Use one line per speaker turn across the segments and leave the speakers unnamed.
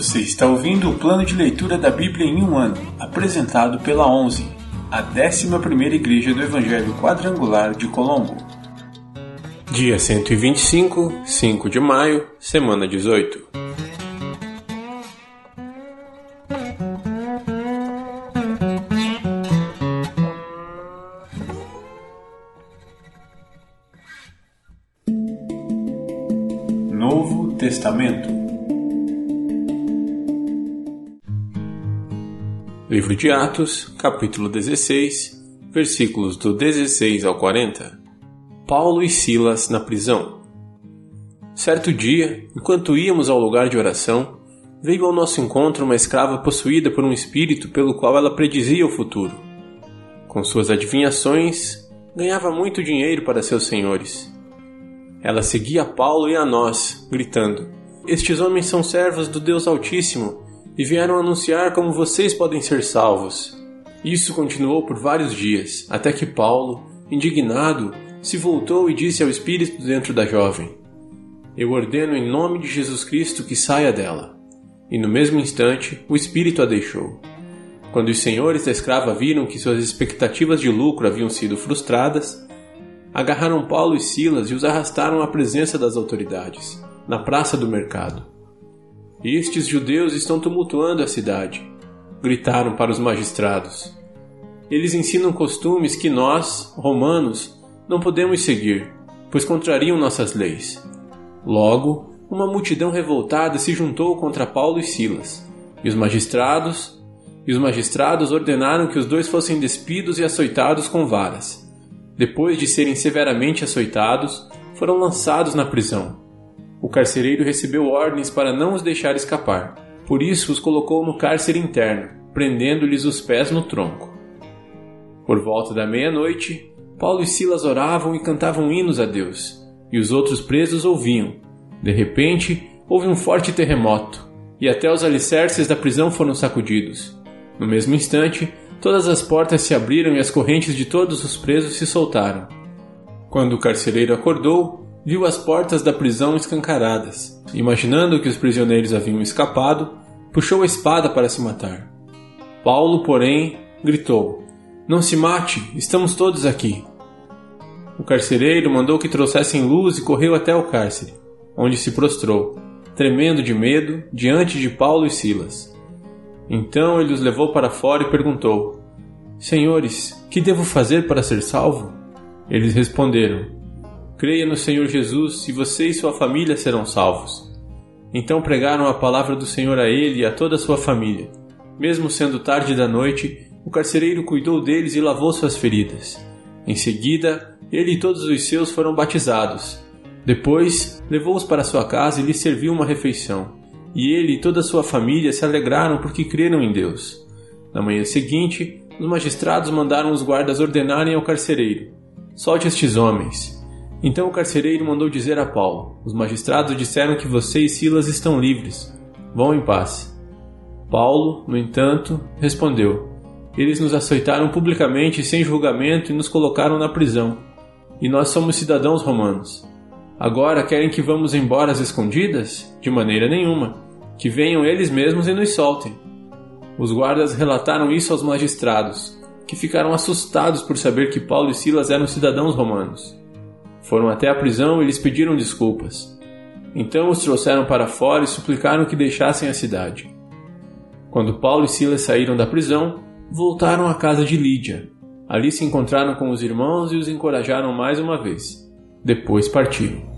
Você está ouvindo o plano de leitura da Bíblia em um ano, apresentado pela 11, a 11ª Igreja do Evangelho Quadrangular de Colombo.
Dia 125, 5 de maio, semana 18.
Novo Testamento
Livro de Atos, capítulo 16, versículos do 16 ao 40. Paulo e Silas na prisão. Certo dia, enquanto íamos ao lugar de oração, veio ao nosso encontro uma escrava possuída por um espírito pelo qual ela predizia o futuro. Com suas adivinhações, ganhava muito dinheiro para seus senhores. Ela seguia Paulo e a nós, gritando: Estes homens são servos do Deus Altíssimo e vieram anunciar como vocês podem ser salvos. Isso continuou por vários dias, até que Paulo, indignado, se voltou e disse ao espírito dentro da jovem: Eu ordeno em nome de Jesus Cristo que saia dela. E no mesmo instante, o espírito a deixou. Quando os senhores da escrava viram que suas expectativas de lucro haviam sido frustradas, agarraram Paulo e Silas e os arrastaram à presença das autoridades, na praça do mercado. Estes judeus estão tumultuando a cidade, gritaram para os magistrados. Eles ensinam costumes que nós, romanos, não podemos seguir, pois contrariam nossas leis. Logo, uma multidão revoltada se juntou contra Paulo e Silas, e os magistrados e os magistrados ordenaram que os dois fossem despidos e açoitados com varas. Depois de serem severamente açoitados, foram lançados na prisão o carcereiro recebeu ordens para não os deixar escapar. Por isso os colocou no cárcere interno, prendendo-lhes os pés no tronco. Por volta da meia-noite, Paulo e Silas oravam e cantavam hinos a Deus, e os outros presos ouviam. De repente, houve um forte terremoto, e até os alicerces da prisão foram sacudidos. No mesmo instante, todas as portas se abriram e as correntes de todos os presos se soltaram. Quando o carcereiro acordou, viu as portas da prisão escancaradas. Imaginando que os prisioneiros haviam escapado, puxou a espada para se matar. Paulo, porém, gritou: Não se mate, estamos todos aqui. O carcereiro mandou que trouxessem luz e correu até o cárcere, onde se prostrou, tremendo de medo, diante de Paulo e Silas. Então ele os levou para fora e perguntou: Senhores, que devo fazer para ser salvo? Eles responderam: Creia no Senhor Jesus e você e sua família serão salvos. Então pregaram a palavra do Senhor a ele e a toda a sua família. Mesmo sendo tarde da noite, o carcereiro cuidou deles e lavou suas feridas. Em seguida, ele e todos os seus foram batizados. Depois, levou-os para sua casa e lhes serviu uma refeição. E ele e toda a sua família se alegraram porque creram em Deus. Na manhã seguinte, os magistrados mandaram os guardas ordenarem ao carcereiro: Solte estes homens. Então o carcereiro mandou dizer a Paulo: Os magistrados disseram que você e Silas estão livres. Vão em paz. Paulo, no entanto, respondeu: Eles nos açoitaram publicamente sem julgamento e nos colocaram na prisão. E nós somos cidadãos romanos. Agora querem que vamos embora às escondidas? De maneira nenhuma. Que venham eles mesmos e nos soltem. Os guardas relataram isso aos magistrados, que ficaram assustados por saber que Paulo e Silas eram cidadãos romanos. Foram até a prisão e lhes pediram desculpas. Então os trouxeram para fora e suplicaram que deixassem a cidade. Quando Paulo e Silas saíram da prisão, voltaram à casa de Lídia. Ali se encontraram com os irmãos e os encorajaram mais uma vez. Depois partiram.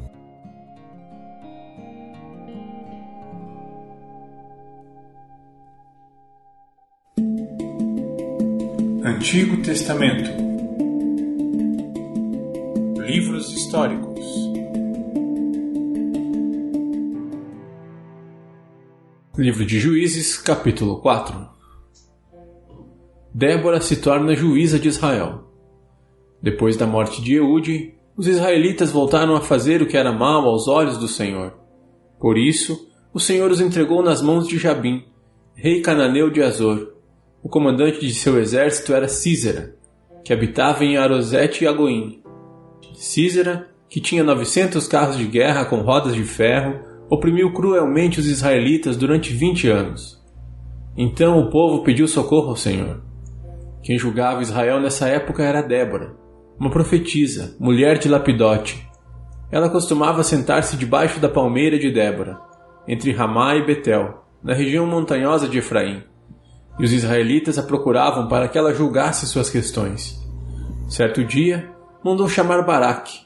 Antigo Testamento Livros históricos.
Livro de Juízes, capítulo 4 Débora se torna juíza de Israel. Depois da morte de Eude, os israelitas voltaram a fazer o que era mal aos olhos do Senhor. Por isso, o Senhor os entregou nas mãos de Jabim, rei cananeu de Azor. O comandante de seu exército era Císera, que habitava em Arosete e Agoim. Císera, que tinha 900 carros de guerra com rodas de ferro, oprimiu cruelmente os israelitas durante vinte anos. Então o povo pediu socorro ao Senhor. Quem julgava Israel nessa época era Débora, uma profetisa, mulher de Lapidote. Ela costumava sentar-se debaixo da palmeira de Débora, entre Ramá e Betel, na região montanhosa de Efraim, e os israelitas a procuravam para que ela julgasse suas questões. Certo dia, mandou chamar Baraque,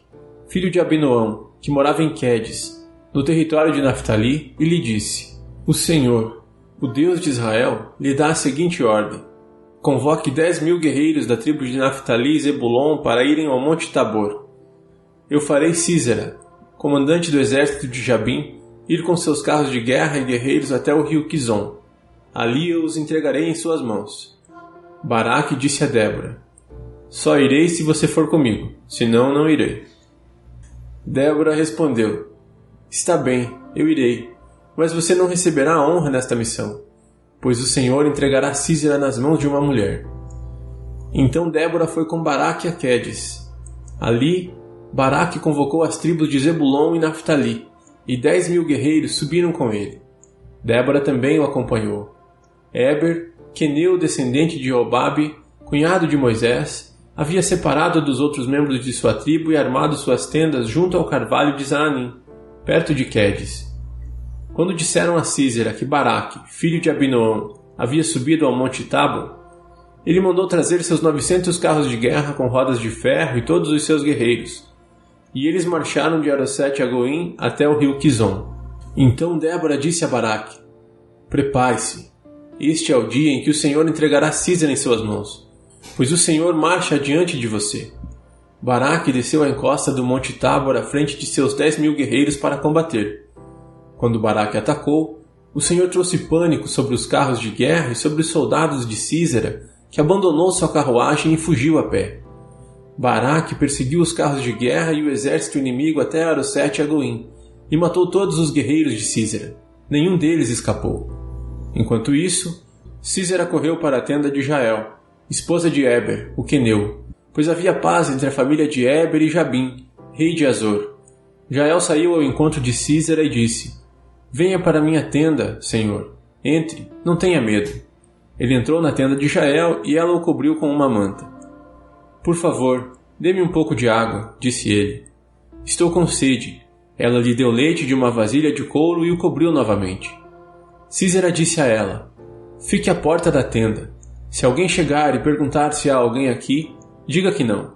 filho de Abinoão, que morava em Quedes, no território de Naphtali, e lhe disse: O Senhor, o Deus de Israel, lhe dá a seguinte ordem: Convoque dez mil guerreiros da tribo de Naphtali e Zebulon para irem ao Monte Tabor. Eu farei Císera, comandante do exército de Jabim, ir com seus carros de guerra e guerreiros até o rio Quizon. Ali eu os entregarei em suas mãos. Baraque disse a Débora: Só irei se você for comigo, senão não irei. Débora respondeu: Está bem, eu irei, mas você não receberá honra nesta missão, pois o Senhor entregará Císera nas mãos de uma mulher. Então Débora foi com Baraque a Quedes. Ali, Baraque convocou as tribos de Zebulon e Naphtali, e dez mil guerreiros subiram com ele. Débora também o acompanhou. Eber, Queneu, descendente de Obabe, cunhado de Moisés, havia separado dos outros membros de sua tribo e armado suas tendas junto ao carvalho de Zaanim, perto de Quedes. Quando disseram a Císera que Baraque, filho de Abinoão, havia subido ao monte Tabo, ele mandou trazer seus novecentos carros de guerra com rodas de ferro e todos os seus guerreiros. E eles marcharam de Arosete a Goim até o rio Quizon. Então Débora disse a Baraque: Prepare-se. Este é o dia em que o Senhor entregará Císera em suas mãos, pois o Senhor marcha adiante de você. Baraque desceu a encosta do Monte Tábor à frente de seus dez mil guerreiros para combater. Quando Baraque atacou, o Senhor trouxe pânico sobre os carros de guerra e sobre os soldados de Císera, que abandonou sua carruagem e fugiu a pé. Baraque perseguiu os carros de guerra e o exército inimigo até Arosete e Agoim, e matou todos os guerreiros de Císera. Nenhum deles escapou. Enquanto isso, Císera correu para a tenda de Jael, esposa de Eber, o queneu, pois havia paz entre a família de Eber e Jabim, rei de Azor. Jael saiu ao encontro de Císera e disse: Venha para minha tenda, Senhor. Entre, não tenha medo. Ele entrou na tenda de Jael e ela o cobriu com uma manta. Por favor, dê-me um pouco de água, disse ele. Estou com sede. Ela lhe deu leite de uma vasilha de couro e o cobriu novamente. Císera disse a ela: Fique à porta da tenda. Se alguém chegar e perguntar se há alguém aqui, diga que não.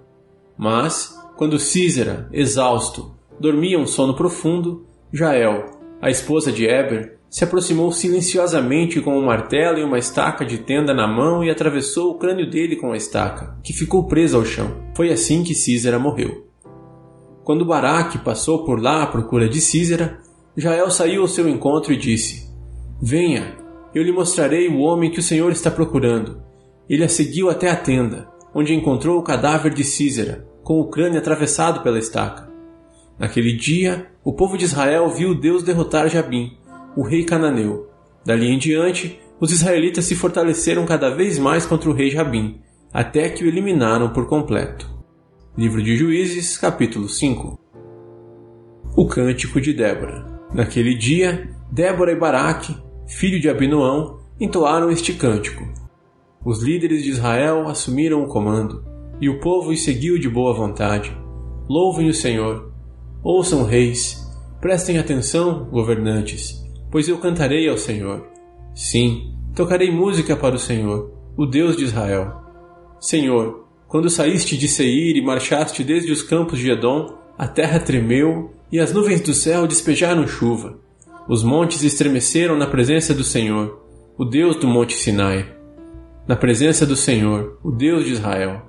Mas, quando Císera, exausto, dormia um sono profundo, Jael, a esposa de Eber, se aproximou silenciosamente com um martelo e uma estaca de tenda na mão e atravessou o crânio dele com a estaca, que ficou presa ao chão. Foi assim que Císera morreu. Quando Baraque passou por lá à procura de Císera, Jael saiu ao seu encontro e disse: Venha, eu lhe mostrarei o homem que o Senhor está procurando. Ele a seguiu até a tenda onde encontrou o cadáver de Císera, com o crânio atravessado pela estaca. Naquele dia, o povo de Israel viu Deus derrotar Jabim, o rei cananeu. Dali em diante, os israelitas se fortaleceram cada vez mais contra o rei Jabim, até que o eliminaram por completo. Livro de Juízes, capítulo 5 O Cântico de Débora Naquele dia, Débora e Baraque, filho de Abinoão, entoaram este cântico. Os líderes de Israel assumiram o comando, e o povo os seguiu de boa vontade. Louvem o Senhor. Ouçam, reis. Prestem atenção, governantes, pois eu cantarei ao Senhor. Sim, tocarei música para o Senhor, o Deus de Israel. Senhor, quando saíste de Seir e marchaste desde os campos de Edom, a terra tremeu e as nuvens do céu despejaram chuva. Os montes estremeceram na presença do Senhor, o Deus do Monte Sinai na presença do Senhor, o Deus de Israel.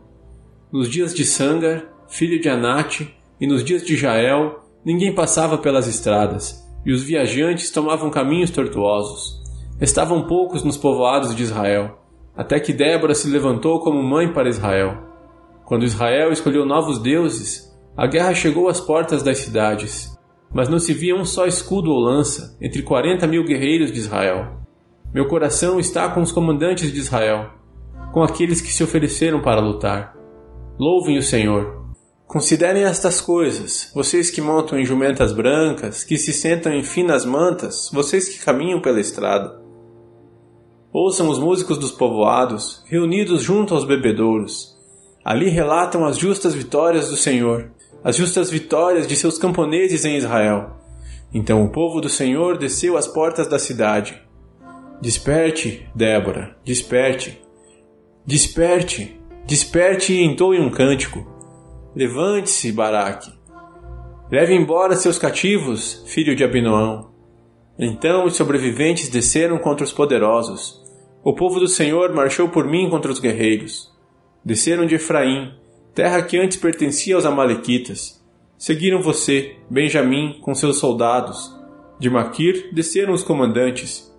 Nos dias de Sangar, filho de Anate, e nos dias de Jael, ninguém passava pelas estradas, e os viajantes tomavam caminhos tortuosos. Estavam poucos nos povoados de Israel, até que Débora se levantou como mãe para Israel. Quando Israel escolheu novos deuses, a guerra chegou às portas das cidades, mas não se via um só escudo ou lança entre quarenta mil guerreiros de Israel. Meu coração está com os comandantes de Israel, com aqueles que se ofereceram para lutar. Louvem o Senhor. Considerem estas coisas, vocês que montam em jumentas brancas, que se sentam em finas mantas, vocês que caminham pela estrada. Ouçam os músicos dos povoados, reunidos junto aos bebedouros. Ali relatam as justas vitórias do Senhor, as justas vitórias de seus camponeses em Israel. Então o povo do Senhor desceu às portas da cidade. Desperte, Débora, desperte. Desperte, desperte e entoe um cântico. Levante-se, Baraque. Leve embora seus cativos, filho de Abinoão. Então os sobreviventes desceram contra os poderosos. O povo do Senhor marchou por mim contra os guerreiros. Desceram de Efraim, terra que antes pertencia aos Amalequitas. Seguiram você, Benjamim, com seus soldados. De Maquir desceram os comandantes.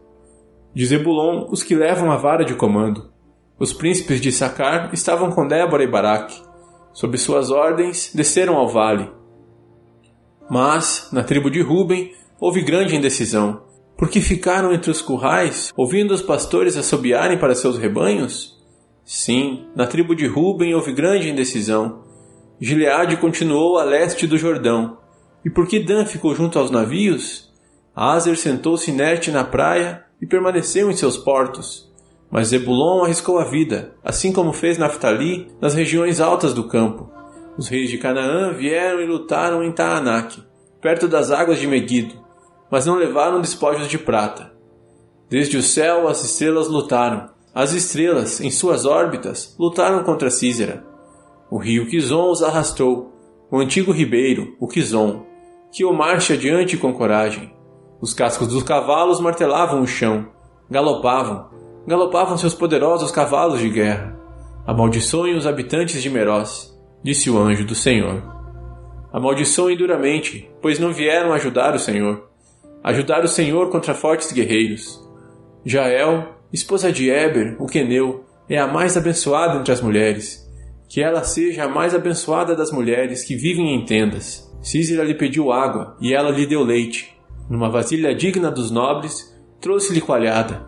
De Zebulon, os que levam a vara de comando. Os príncipes de Sacar estavam com Débora e Baraque sob suas ordens, desceram ao vale. Mas, na tribo de Ruben, houve grande indecisão, porque ficaram entre os currais, ouvindo os pastores assobiarem para seus rebanhos? Sim, na tribo de Ruben houve grande indecisão. Gileade continuou a leste do Jordão. E porque Dan ficou junto aos navios? Azer sentou-se inerte na praia e permaneceu em seus portos. Mas Zebulon arriscou a vida, assim como fez Naphtali nas regiões altas do campo. Os reis de Canaã vieram e lutaram em Taanac, perto das águas de Meguido, mas não levaram despojos de prata. Desde o céu as estrelas lutaram. As estrelas, em suas órbitas, lutaram contra Císera. O rio Quizon os arrastou, o antigo ribeiro, o Quizon, que o marche adiante com coragem. Os cascos dos cavalos martelavam o chão, galopavam, galopavam seus poderosos cavalos de guerra. Amaldiçoem os habitantes de Meroz, disse o anjo do Senhor. Amaldiçoem duramente, pois não vieram ajudar o Senhor. Ajudar o Senhor contra fortes guerreiros. Jael, esposa de Eber, o queneu, é a mais abençoada entre as mulheres. Que ela seja a mais abençoada das mulheres que vivem em tendas. Císera lhe pediu água, e ela lhe deu leite. Numa vasilha digna dos nobres, trouxe-lhe coalhada.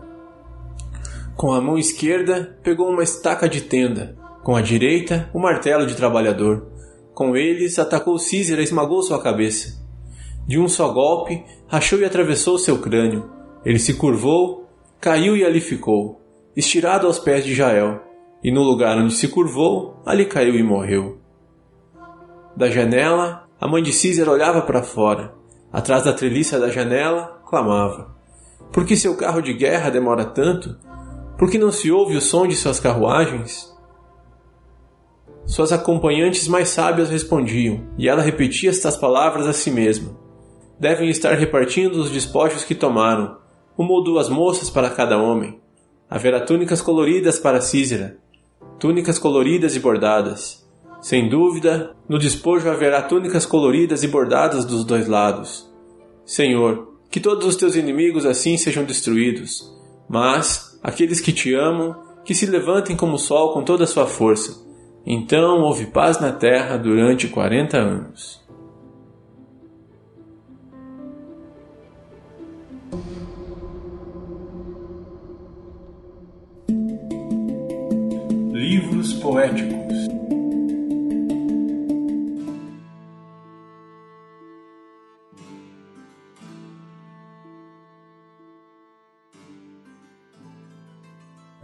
Com a mão esquerda, pegou uma estaca de tenda, com a direita, o um martelo de trabalhador. Com eles, atacou Císera e esmagou sua cabeça. De um só golpe, rachou e atravessou seu crânio. Ele se curvou, caiu e ali ficou, estirado aos pés de Jael, e no lugar onde se curvou, ali caiu e morreu. Da janela, a mãe de Císera olhava para fora. Atrás da treliça da janela, clamava: Por que seu carro de guerra demora tanto? Por que não se ouve o som de suas carruagens? Suas acompanhantes mais sábias respondiam, e ela repetia estas palavras a si mesma. Devem estar repartindo os despojos que tomaram, uma ou duas moças para cada homem. Haverá túnicas coloridas para Císera, túnicas coloridas e bordadas. Sem dúvida, no despojo haverá túnicas coloridas e bordadas dos dois lados. Senhor, que todos os teus inimigos assim sejam destruídos, mas aqueles que te amam, que se levantem como o sol com toda a sua força. Então houve paz na terra durante quarenta anos.
Livros poéticos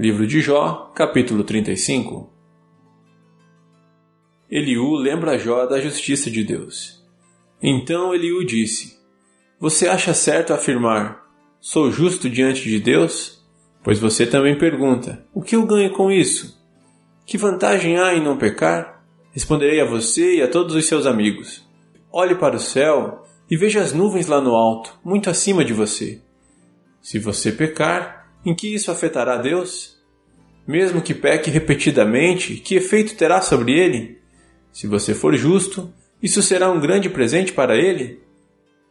Livro de Jó, capítulo 35 Eliú lembra Jó da justiça de Deus. Então Eliú disse: Você acha certo afirmar: Sou justo diante de Deus? Pois você também pergunta: O que eu ganho com isso? Que vantagem há em não pecar? Responderei a você e a todos os seus amigos. Olhe para o céu e veja as nuvens lá no alto, muito acima de você. Se você pecar, em que isso afetará Deus? Mesmo que peque repetidamente, que efeito terá sobre ele? Se você for justo, isso será um grande presente para ele?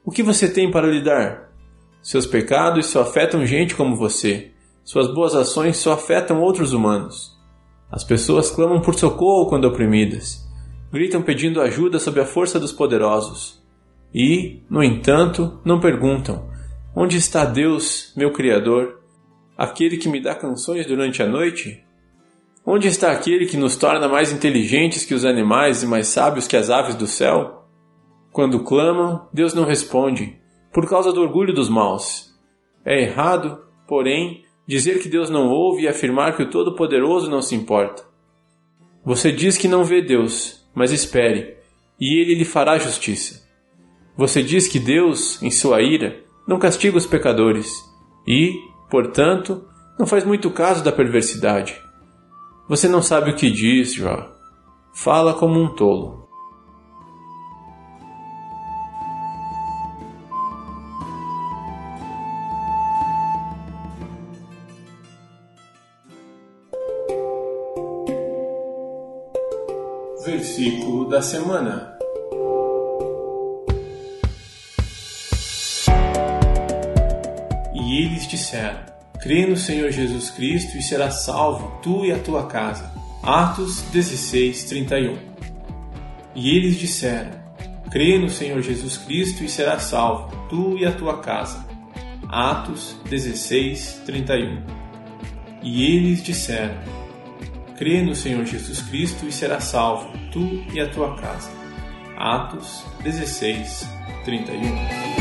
O que você tem para lhe dar? Seus pecados só afetam gente como você. Suas boas ações só afetam outros humanos. As pessoas clamam por socorro quando oprimidas. Gritam pedindo ajuda sob a força dos poderosos. E, no entanto, não perguntam: Onde está Deus, meu Criador? Aquele que me dá canções durante a noite? Onde está aquele que nos torna mais inteligentes que os animais e mais sábios que as aves do céu? Quando clamam, Deus não responde, por causa do orgulho dos maus. É errado, porém, dizer que Deus não ouve e afirmar que o Todo-Poderoso não se importa. Você diz que não vê Deus, mas espere, e ele lhe fará justiça. Você diz que Deus, em sua ira, não castiga os pecadores e, portanto, não faz muito caso da perversidade. Você não sabe o que diz, Jó. Fala como um tolo.
Versículo da semana. Eles disseram: Crê no Senhor Jesus Cristo e serás salvo, tu e a tua casa. Atos 16, 31. E eles disseram: Crê no Senhor Jesus Cristo e serás salvo, tu e a tua casa. Atos 16, 31. E eles disseram: Crê no Senhor Jesus Cristo e serás salvo, tu e a tua casa. Atos 16, 31.